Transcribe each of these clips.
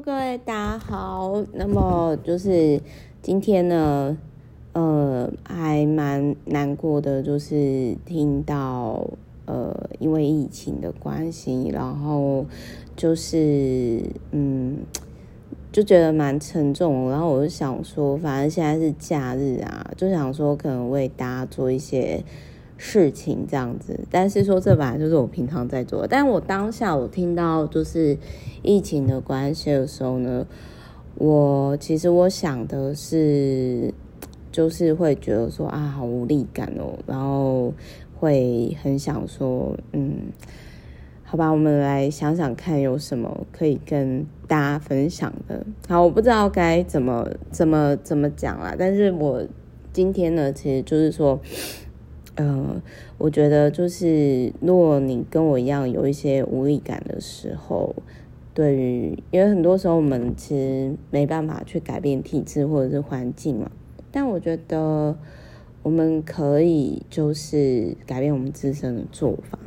各位大家好。那么就是今天呢，呃，还蛮难过的，就是听到呃，因为疫情的关系，然后就是嗯，就觉得蛮沉重。然后我就想说，反正现在是假日啊，就想说可能为大家做一些。事情这样子，但是说这本来就是我平常在做的。但我当下我听到就是疫情的关系的时候呢，我其实我想的是，就是会觉得说啊，好无力感哦，然后会很想说，嗯，好吧，我们来想想看有什么可以跟大家分享的。好，我不知道该怎么怎么怎么讲啦，但是我今天呢，其实就是说。嗯、呃，我觉得就是，如果你跟我一样有一些无力感的时候，对于，因为很多时候我们其实没办法去改变体质或者是环境嘛，但我觉得我们可以就是改变我们自身的做法。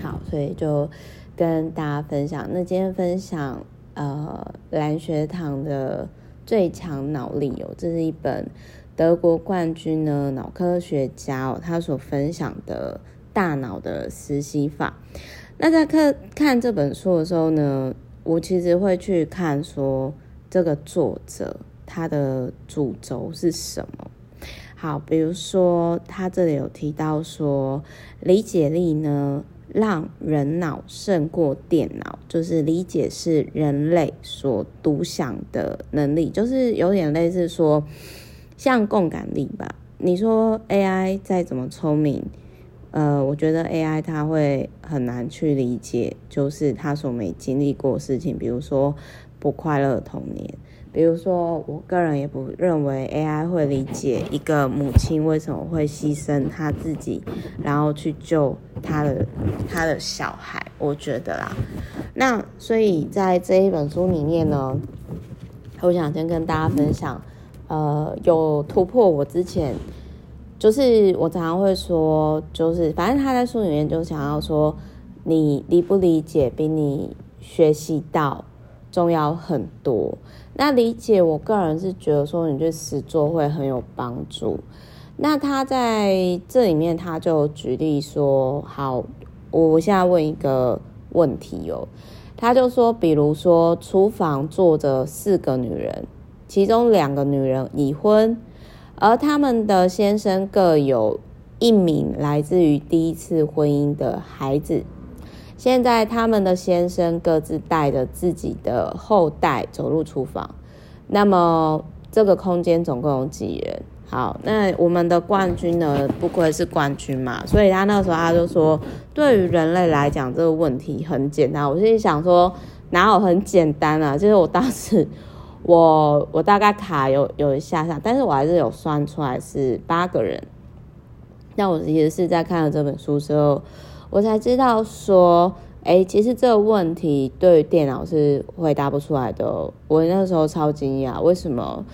好，所以就跟大家分享。那今天分享呃蓝学堂的最强脑力哦，这是一本。德国冠军呢，脑科学家哦，他所分享的大脑的思析法。那在看看这本书的时候呢，我其实会去看说这个作者他的主轴是什么。好，比如说他这里有提到说，理解力呢，让人脑胜过电脑，就是理解是人类所独享的能力，就是有点类似说。像共感力吧，你说 AI 再怎么聪明，呃，我觉得 AI 它会很难去理解，就是他所没经历过的事情，比如说不快乐的童年，比如说我个人也不认为 AI 会理解一个母亲为什么会牺牲她自己，然后去救她的她的小孩，我觉得啦。那所以在这一本书里面呢，我想先跟大家分享。呃，有突破我之前，就是我常常会说，就是反正他在书里面就想要说，你理不理解比你学习到重要很多。那理解，我个人是觉得说，你去实作会很有帮助。那他在这里面他就举例说，好，我现在问一个问题哦，他就说，比如说厨房坐着四个女人。其中两个女人已婚，而他们的先生各有一名来自于第一次婚姻的孩子。现在他们的先生各自带着自己的后代走入厨房。那么这个空间总共有几人？好，那我们的冠军呢？不愧是冠军嘛，所以他那时候他就说，对于人类来讲，这个问题很简单。我心里想说，哪有很简单啊？就是我当时。我我大概卡有有一下下，但是我还是有算出来是八个人。那我其实是在看了这本书之后，我才知道说，哎，其实这个问题对电脑是回答不出来的。我那时候超惊讶，为什么？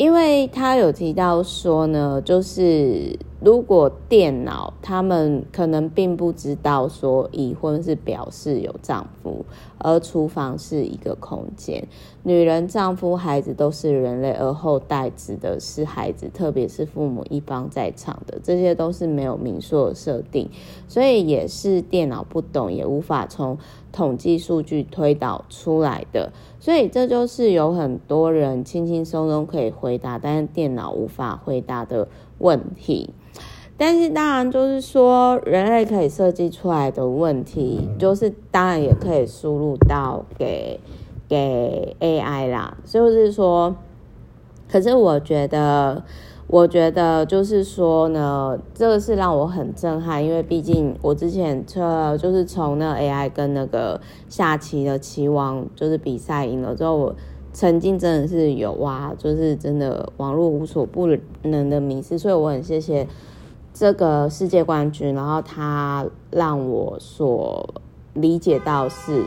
因为他有提到说呢，就是。如果电脑他们可能并不知道说已婚是表示有丈夫，而厨房是一个空间，女人、丈夫、孩子都是人类，而后代指的是孩子，特别是父母一方在场的，这些都是没有明说的设定，所以也是电脑不懂，也无法从统计数据推导出来的，所以这就是有很多人轻轻松松可以回答，但是电脑无法回答的问题。但是当然，就是说人类可以设计出来的问题，就是当然也可以输入到给给 AI 啦。就是说，可是我觉得，我觉得就是说呢，这个是让我很震撼，因为毕竟我之前测就是从那个 AI 跟那个下棋的棋王就是比赛赢了之后，我曾经真的是有哇，就是真的网络无所不能的迷思，所以我很谢谢。这个世界冠军，然后他让我所理解到是，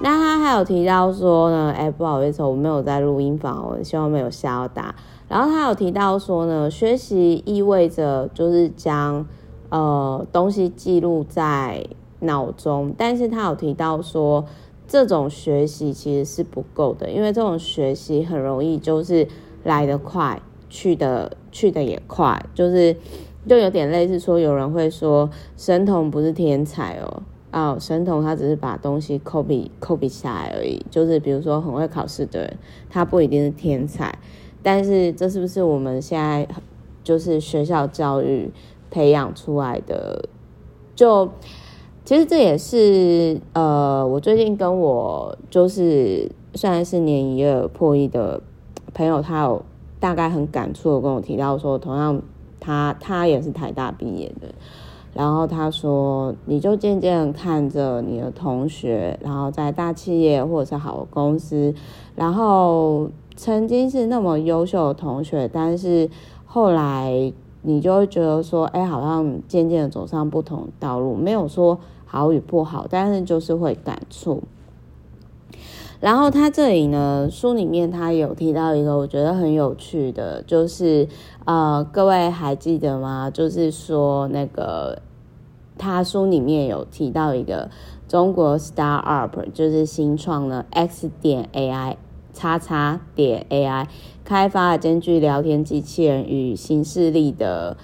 那他还有提到说呢，哎，不好意思，我没有在录音房，我希望没有吓到。然后他有提到说呢，学习意味着就是将呃东西记录在脑中，但是他有提到说。这种学习其实是不够的，因为这种学习很容易就是来得快，去的去的也快，就是就有点类似说，有人会说神童不是天才哦，哦，神童他只是把东西 copy copy 下来而已，就是比如说很会考试的人，他不一定是天才，但是这是不是我们现在就是学校教育培养出来的？就其实这也是呃，我最近跟我就是算是年一二破一的朋友，他有大概很感触的跟我提到说，同样他他也是台大毕业的，然后他说，你就渐渐看着你的同学，然后在大企业或者是好公司，然后曾经是那么优秀的同学，但是后来。你就会觉得说，哎，好像渐渐的走上不同道路，没有说好与不好，但是就是会感触。然后他这里呢，书里面他有提到一个我觉得很有趣的，就是呃，各位还记得吗？就是说那个他书里面有提到一个中国 star up，就是新创的 X 点 AI。叉叉点 AI 开发了兼具聊天机器人与新势力的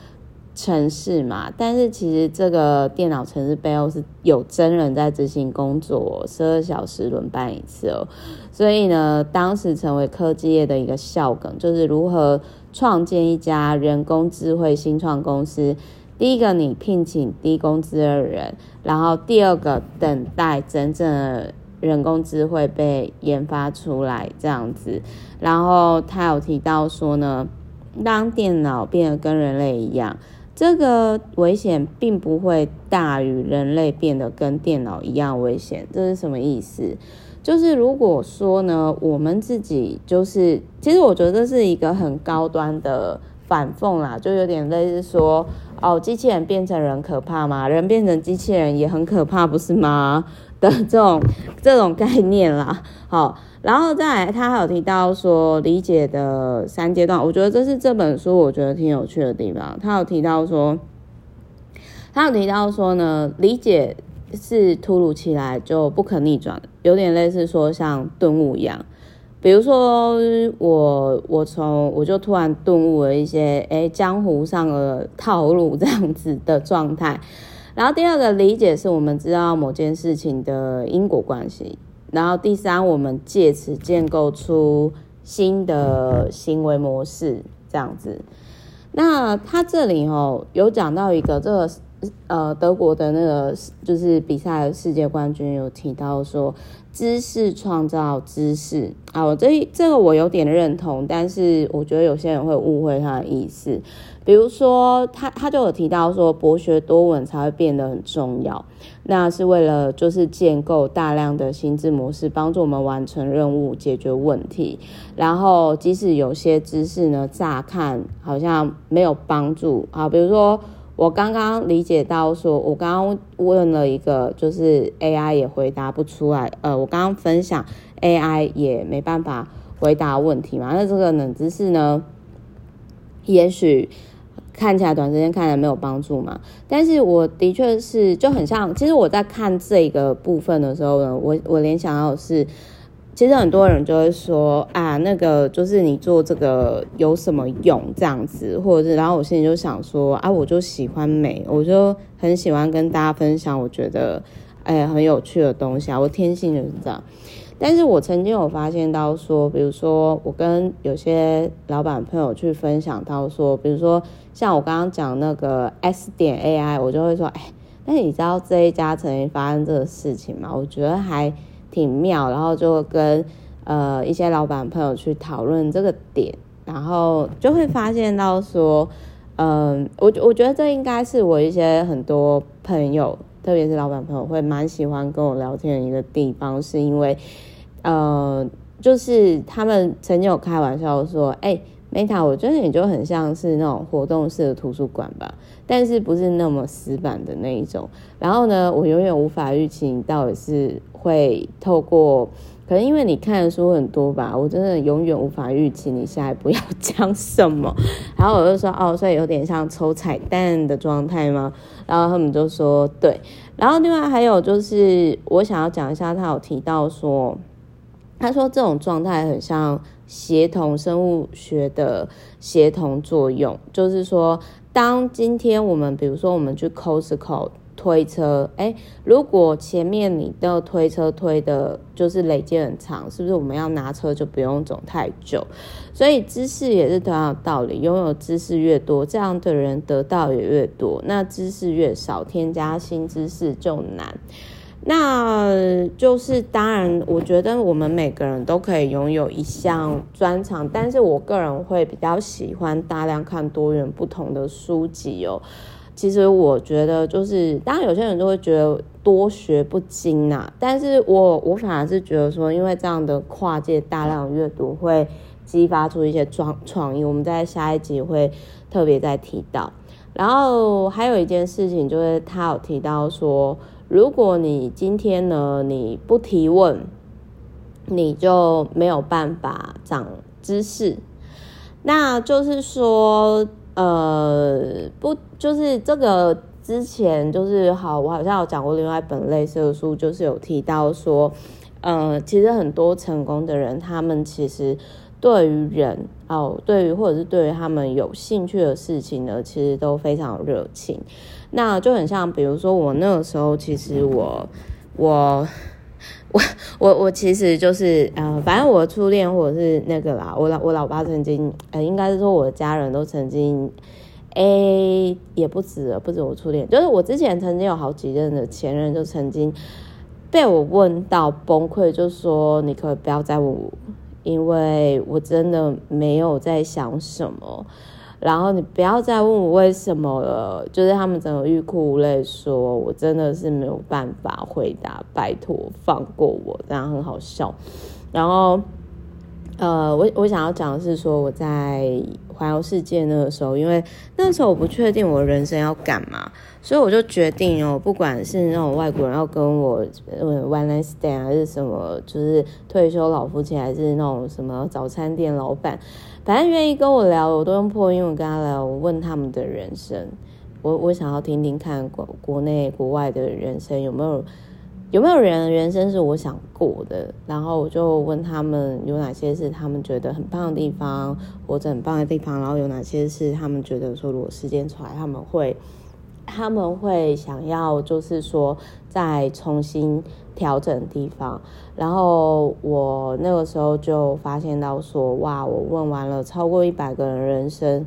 城市嘛，但是其实这个电脑城市背后是有真人在执行工作，十二小时轮班一次哦。所以呢，当时成为科技业的一个笑梗，就是如何创建一家人工智慧新创公司。第一个，你聘请低工资的人，然后第二个，等待真正的。人工智慧被研发出来这样子，然后他有提到说呢，当电脑变得跟人类一样，这个危险并不会大于人类变得跟电脑一样危险。这是什么意思？就是如果说呢，我们自己就是，其实我觉得这是一个很高端的反讽啦，就有点类似说，哦，机器人变成人可怕吗？人变成机器人也很可怕，不是吗？的这种 这种概念啦，好，然后再来，他还有提到说理解的三阶段，我觉得这是这本书我觉得挺有趣的地方。他有提到说，他有提到说呢，理解是突如其来就不可逆转，有点类似说像顿悟一样。比如说我我从我就突然顿悟了一些诶江湖上的套路这样子的状态。然后第二个理解是我们知道某件事情的因果关系，然后第三，我们借此建构出新的行为模式，这样子。那他这里哦有讲到一个这个呃德国的那个就是比赛的世界冠军有提到说。知识创造知识啊，我这这个我有点认同，但是我觉得有些人会误会他的意思。比如说，他他就有提到说，博学多闻才会变得很重要，那是为了就是建构大量的心智模式，帮助我们完成任务、解决问题。然后，即使有些知识呢，乍看好像没有帮助啊，比如说。我刚刚理解到说，我刚刚问了一个，就是 AI 也回答不出来。呃，我刚刚分享 AI 也没办法回答问题嘛？那这个冷知识呢，也许看起来短时间看起来没有帮助嘛？但是我的确是就很像，其实我在看这个部分的时候呢，我我联想到是。其实很多人就会说啊，那个就是你做这个有什么用这样子，或者是，然后我心里就想说啊，我就喜欢美，我就很喜欢跟大家分享我觉得哎很有趣的东西啊，我天性就是这样。但是我曾经有发现到说，比如说我跟有些老板朋友去分享到说，比如说像我刚刚讲那个 S 点 AI，我就会说，哎，那你知道这一家曾经发生这个事情吗？我觉得还。挺妙，然后就跟呃一些老板朋友去讨论这个点，然后就会发现到说，嗯、我我觉得这应该是我一些很多朋友，特别是老板朋友会蛮喜欢跟我聊天的一个地方，是因为呃，就是他们曾经有开玩笑说，哎、欸。Meta，我觉得你就很像是那种活动式的图书馆吧，但是不是那么死板的那一种。然后呢，我永远无法预期你到底是会透过，可能因为你看的书很多吧，我真的永远无法预期你下一步要讲什么。然后我就说，哦，所以有点像抽彩蛋的状态吗？然后他们就说，对。然后另外还有就是，我想要讲一下，他有提到说，他说这种状态很像协同生物学的协同作用，就是说，当今天我们比如说我们去 Costco。推车，哎，如果前面你的推车推的，就是累积很长，是不是我们要拿车就不用走太久？所以知识也是同样的道理，拥有知识越多，这样的人得到也越多。那知识越少，添加新知识就难。那就是当然，我觉得我们每个人都可以拥有一项专长，但是我个人会比较喜欢大量看多元不同的书籍哦。其实我觉得，就是当然有些人都会觉得多学不精呐，但是我我反而是觉得说，因为这样的跨界大量阅读会激发出一些创创意，我们在下一集会特别再提到。然后还有一件事情，就是他有提到说，如果你今天呢，你不提问，你就没有办法长知识，那就是说。呃，不，就是这个之前就是好，我好像有讲过另外一本类似的书，就是有提到说，呃，其实很多成功的人，他们其实对于人哦，对于或者是对于他们有兴趣的事情呢，其实都非常热情。那就很像，比如说我那个时候，其实我我。我我我其实就是呃，反正我的初恋或者是那个啦，我老我老爸曾经呃，应该是说我的家人都曾经，，A，也不止，不止我初恋，就是我之前曾经有好几任的前任，就曾经被我问到崩溃，就说你可以不要再问我，因为我真的没有在想什么。然后你不要再问我为什么了，就是他们整个欲哭无泪，说我真的是没有办法回答，拜托放过我，这样很好笑。然后，呃，我我想要讲的是说我在环游世界那个时候，因为那个时候我不确定我人生要干嘛，所以我就决定哦，不管是那种外国人要跟我呃 one night stand 还是什么，就是退休老夫妻，还是那种什么早餐店老板。反正愿意跟我聊，我都用破英文跟他聊。我问他们的人生，我我想要听听看国国内国外的人生有没有有没有人人生是我想过的。然后我就问他们有哪些是他们觉得很棒的地方，活着很棒的地方。然后有哪些是他们觉得说如果时间出来他们会他们会想要就是说再重新。调整地方，然后我那个时候就发现到说，哇，我问完了超过一百个人人生，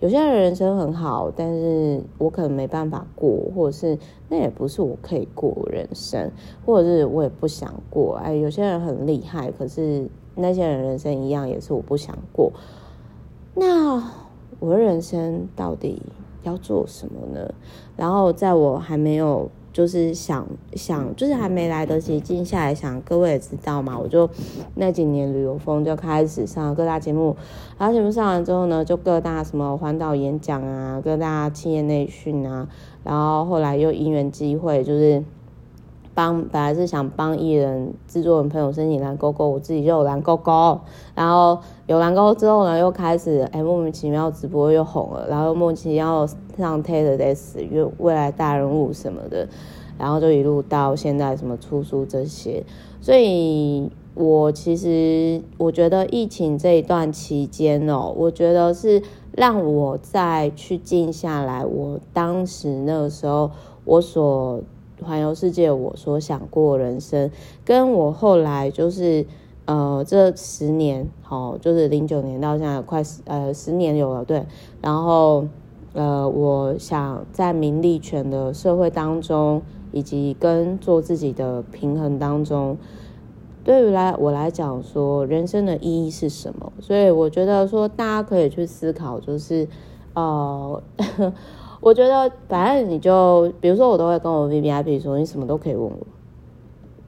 有些人人生很好，但是我可能没办法过，或者是那也不是我可以过人生，或者是我也不想过。哎，有些人很厉害，可是那些人人生一样也是我不想过。那我的人生到底要做什么呢？然后在我还没有。就是想想，就是还没来得及静下来想，各位也知道嘛，我就那几年旅游风就开始上各大节目，然后节目上完之后呢，就各大什么环岛演讲啊，各大企业内训啊，然后后来又因缘机会，就是帮本来是想帮艺人制作人朋友申请蓝勾勾，我自己就有蓝勾勾，然后有蓝勾之后呢，又开始哎莫名其妙直播又红了，然后莫名其妙。上 TEDx 因为未来大人物什么的，然后就一路到现在什么出书这些，所以我其实我觉得疫情这一段期间哦，我觉得是让我再去静下来，我当时那个时候我所环游世界，我所想过人生，跟我后来就是呃这十年，好，就是零九年到现在快十呃十年有了，对，然后。呃，我想在名利权的社会当中，以及跟做自己的平衡当中，对于来我来讲说，人生的意义是什么？所以我觉得说，大家可以去思考，就是，呃，我觉得反正你就，比如说我都会跟我 VVIP 说，你什么都可以问我。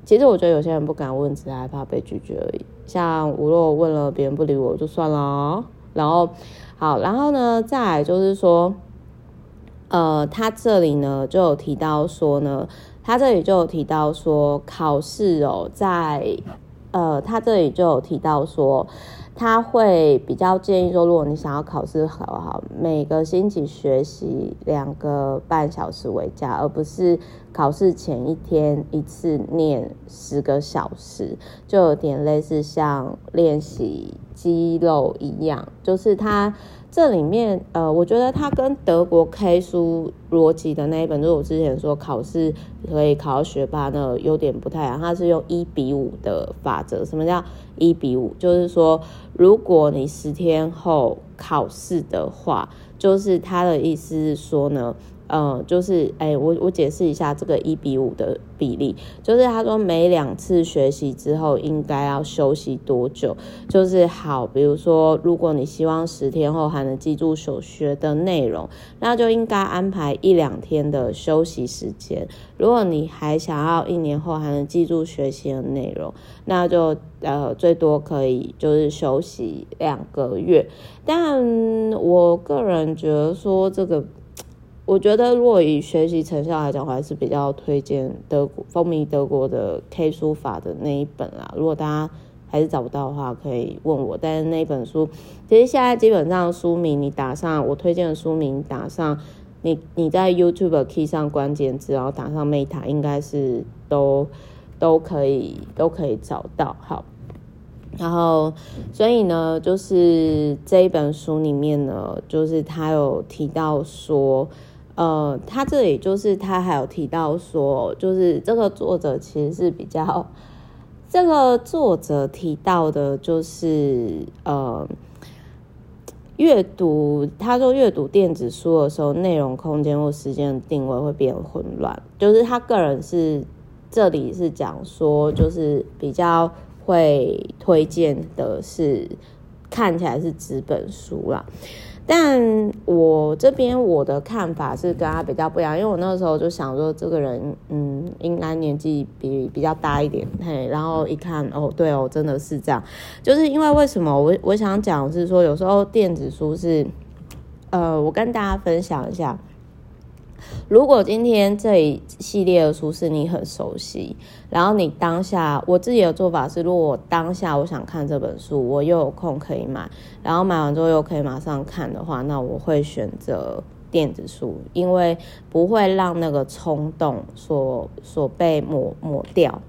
其实我觉得有些人不敢问，只是害怕被拒绝而已。像我如果问了别人不理我，就算了。然后。好，然后呢，再来就是说，呃，他这里呢就有提到说呢，他这里就有提到说，考试哦，在呃，他这里就有提到说，他会比较建议说，如果你想要考试考好，每个星期学习两个半小时为佳，而不是考试前一天一次念十个小时，就有点类似像练习肌肉一样，就是他。这里面，呃，我觉得它跟德国 K 书逻辑的那一本，就是我之前说考试可以考到学霸呢，有点不太一样。它是用一比五的法则。什么叫一比五？就是说，如果你十天后考试的话，就是他的意思是说呢。嗯，就是哎，我我解释一下这个一比五的比例，就是他说每两次学习之后应该要休息多久，就是好，比如说如果你希望十天后还能记住所学的内容，那就应该安排一两天的休息时间。如果你还想要一年后还能记住学习的内容，那就呃最多可以就是休息两个月。但我个人觉得说这个。我觉得，如果以学习成效来讲，我还是比较推荐德国风靡德国的 K 书法的那一本啦。如果大家还是找不到的话，可以问我。但是那一本书，其实现在基本上书名你打上我推荐的书名，打上你你在 YouTube key 上关键字，然后打上 Meta，应该是都都可以都可以找到。好，然后所以呢，就是这一本书里面呢，就是他有提到说。呃，他这里就是他还有提到说，就是这个作者其实是比较，这个作者提到的就是呃，阅读，他说阅读电子书的时候，内容、空间或时间的定位会变混乱。就是他个人是这里是讲说，就是比较会推荐的是看起来是纸本书啦。但我这边我的看法是跟他比较不一样，因为我那个时候就想说，这个人嗯，应该年纪比比较大一点，嘿，然后一看哦，对哦，真的是这样，就是因为为什么我我想讲是说，有时候电子书是，呃，我跟大家分享一下。如果今天这一系列的书是你很熟悉，然后你当下，我自己的做法是，如果当下我想看这本书，我又有空可以买，然后买完之后又可以马上看的话，那我会选择电子书，因为不会让那个冲动所所被抹抹掉，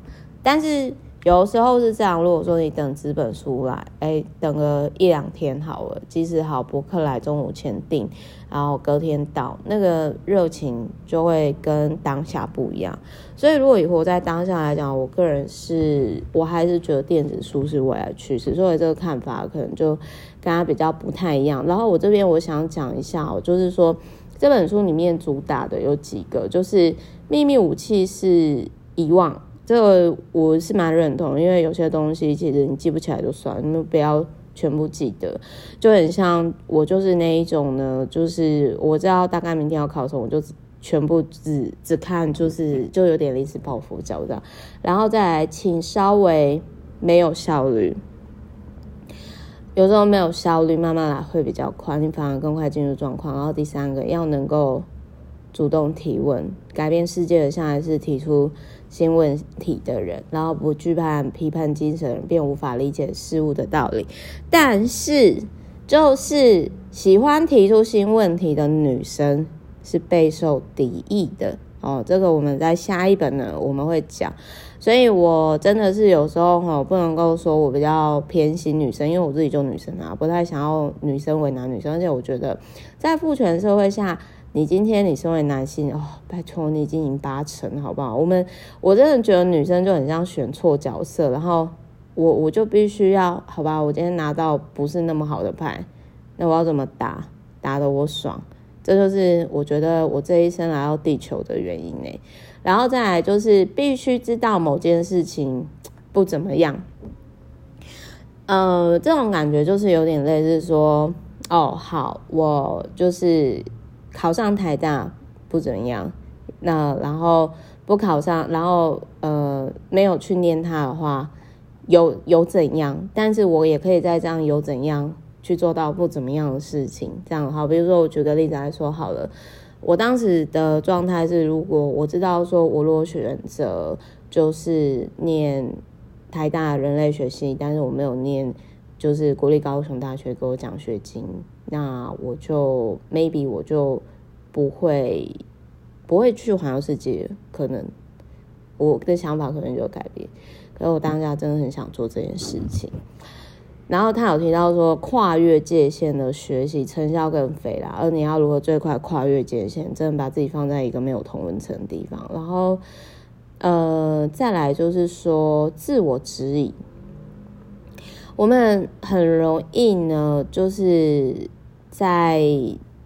但是。有时候是这样，如果说你等纸本书来，哎，等个一两天好了，即使好博客来中午前订，然后隔天到，那个热情就会跟当下不一样。所以如果以活在当下来讲，我个人是，我还是觉得电子书是未来趋势，所以这个看法可能就跟他比较不太一样。然后我这边我想讲一下，就是说这本书里面主打的有几个，就是秘密武器是遗忘。这个我是蛮认同，因为有些东西其实你记不起来就算，你不要全部记得，就很像我就是那一种呢，就是我知道大概明天要考什么，我就全部只只看，就是就有点临时抱佛脚这样，然后再来，请稍微没有效率，有时候没有效率，慢慢来会比较快，你反而更快进入状况。然后第三个要能够主动提问，改变世界的向来是提出。新问题的人，然后不惧怕批判精神，便无法理解事物的道理。但是，就是喜欢提出新问题的女生是备受敌意的哦。这个我们在下一本呢，我们会讲。所以我真的是有时候哈，不能够说我比较偏心女生，因为我自己就女生啊，不太想要女生为难女生。而且我觉得，在父权社会下。你今天你身为男性哦，拜托你已经赢八成，好不好？我们我真的觉得女生就很像选错角色，然后我我就必须要好吧？我今天拿到不是那么好的牌，那我要怎么打？打得我爽，这就是我觉得我这一生来到地球的原因呢。然后再来就是必须知道某件事情不怎么样，呃，这种感觉就是有点类似说，哦，好，我就是。考上台大不怎么样，那然后不考上，然后呃没有去念它的话，有有怎样？但是我也可以在这样有怎样去做到不怎么样的事情，这样好。比如说我举个例子来说好了，我当时的状态是，如果我知道说我如果选择就是念台大人类学系，但是我没有念，就是国立高雄大学给我奖学金，那我就 maybe 我就不会不会去环游世界，可能我的想法可能就改变。可是我当下真的很想做这件事情。然后他有提到说，跨越界限的学习成效更肥啦，而你要如何最快跨越界限，真的把自己放在一个没有同温层的地方。然后，呃，再来就是说自我指引，我们很容易呢，就是在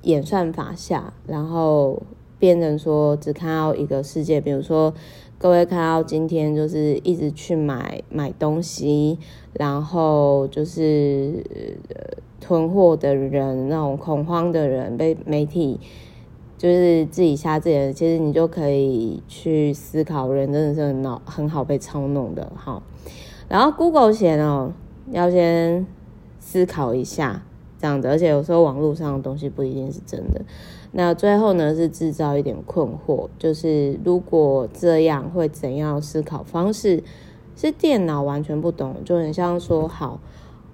演算法下，然后变成说只看到一个世界，比如说。各位看到今天就是一直去买买东西，然后就是囤货的人，那种恐慌的人，被媒体就是自己吓自己。其实你就可以去思考，人真的是很脑很好被操弄的哈。然后 Google 写哦，要先思考一下这样子，而且有时候网络上的东西不一定是真的。那最后呢，是制造一点困惑，就是如果这样会怎样思考方式是电脑完全不懂，就很像说好，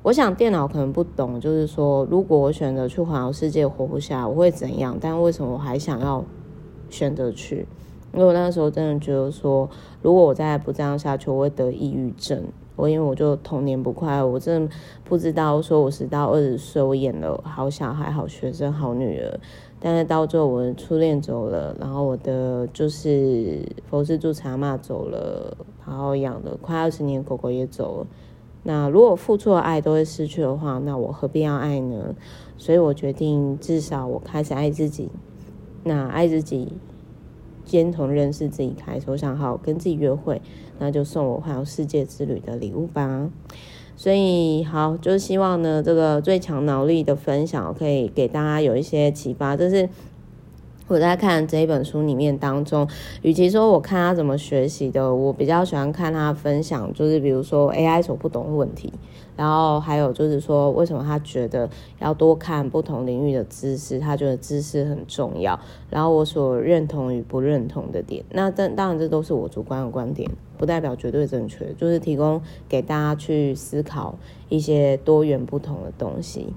我想电脑可能不懂，就是说如果我选择去环游世界活不下来，我会怎样？但为什么我还想要选择去？因为我那时候真的觉得说，如果我再不这样下去，我会得抑郁症。我因为我就童年不快乐，我真的不知道说我十到二十岁，我演了好小孩、好学生、好女儿。但是到最后，我的初恋走了，然后我的就是佛寺住茶嘛走了，然后养了快二十年狗狗也走了。那如果付出的爱都会失去的话，那我何必要爱呢？所以我决定，至少我开始爱自己。那爱自己，先从认识自己开始。我想好跟自己约会，那就送我环游世界之旅的礼物吧。所以好，就是希望呢，这个最强脑力的分享可以给大家有一些启发。就是我在看这一本书里面当中，与其说我看他怎么学习的，我比较喜欢看他分享，就是比如说 AI 所不懂的问题。然后还有就是说，为什么他觉得要多看不同领域的知识？他觉得知识很重要。然后我所认同与不认同的点，那当当然这都是我主观的观点，不代表绝对正确，就是提供给大家去思考一些多元不同的东西。